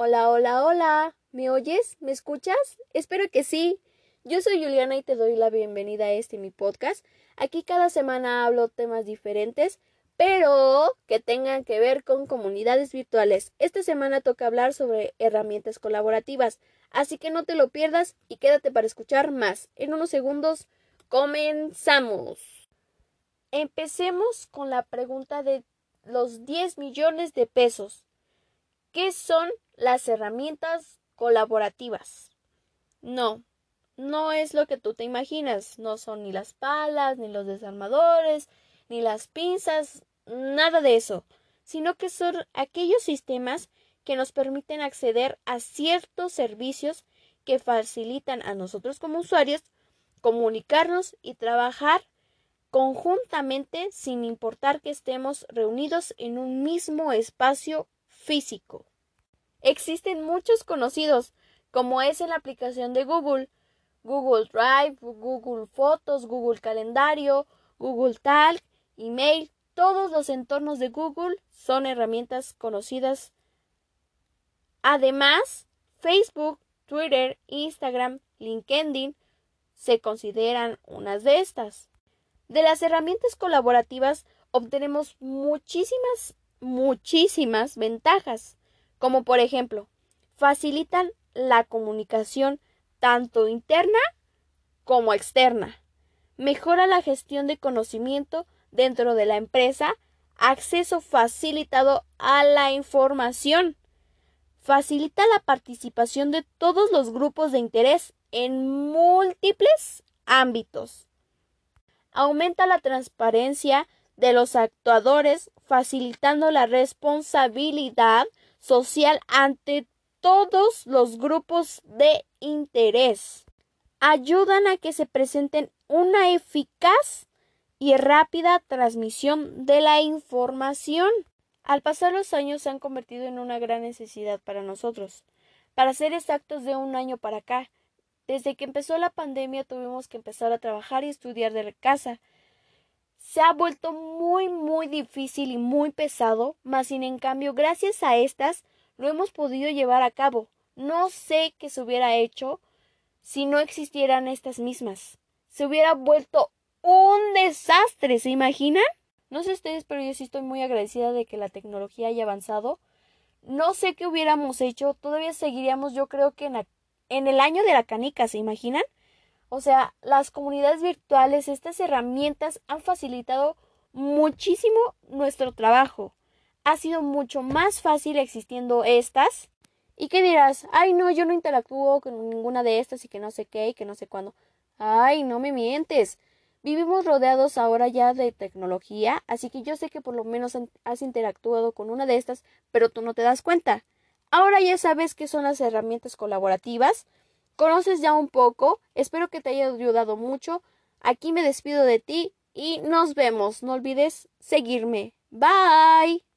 Hola, hola, hola. ¿Me oyes? ¿Me escuchas? Espero que sí. Yo soy Juliana y te doy la bienvenida a este mi podcast. Aquí cada semana hablo temas diferentes, pero que tengan que ver con comunidades virtuales. Esta semana toca hablar sobre herramientas colaborativas, así que no te lo pierdas y quédate para escuchar más. En unos segundos comenzamos. Empecemos con la pregunta de los 10 millones de pesos. ¿Qué son las herramientas colaborativas? No, no es lo que tú te imaginas. No son ni las palas, ni los desarmadores, ni las pinzas, nada de eso, sino que son aquellos sistemas que nos permiten acceder a ciertos servicios que facilitan a nosotros como usuarios comunicarnos y trabajar conjuntamente sin importar que estemos reunidos en un mismo espacio físico. Existen muchos conocidos, como es en la aplicación de Google, Google Drive, Google Fotos, Google Calendario, Google Talk, Email, todos los entornos de Google son herramientas conocidas. Además, Facebook, Twitter, Instagram, LinkedIn se consideran unas de estas. De las herramientas colaborativas obtenemos muchísimas, muchísimas ventajas, como por ejemplo, facilitan la comunicación tanto interna como externa, mejora la gestión de conocimiento dentro de la empresa, acceso facilitado a la información, facilita la participación de todos los grupos de interés en múltiples ámbitos aumenta la transparencia de los actuadores, facilitando la responsabilidad social ante todos los grupos de interés. Ayudan a que se presenten una eficaz y rápida transmisión de la información. Al pasar los años se han convertido en una gran necesidad para nosotros. Para ser exactos, de un año para acá, desde que empezó la pandemia tuvimos que empezar a trabajar y estudiar de casa. Se ha vuelto muy, muy difícil y muy pesado, mas sin en cambio, gracias a estas, lo hemos podido llevar a cabo. No sé qué se hubiera hecho si no existieran estas mismas. Se hubiera vuelto un desastre, ¿se imaginan? No sé ustedes, pero yo sí estoy muy agradecida de que la tecnología haya avanzado. No sé qué hubiéramos hecho, todavía seguiríamos yo creo que en en el año de la canica, ¿se imaginan? O sea, las comunidades virtuales, estas herramientas han facilitado muchísimo nuestro trabajo. Ha sido mucho más fácil existiendo estas. ¿Y qué dirás? Ay, no, yo no interactúo con ninguna de estas y que no sé qué y que no sé cuándo. Ay, no me mientes. Vivimos rodeados ahora ya de tecnología, así que yo sé que por lo menos has interactuado con una de estas, pero tú no te das cuenta. Ahora ya sabes qué son las herramientas colaborativas. Conoces ya un poco. Espero que te haya ayudado mucho. Aquí me despido de ti y nos vemos. No olvides seguirme. Bye.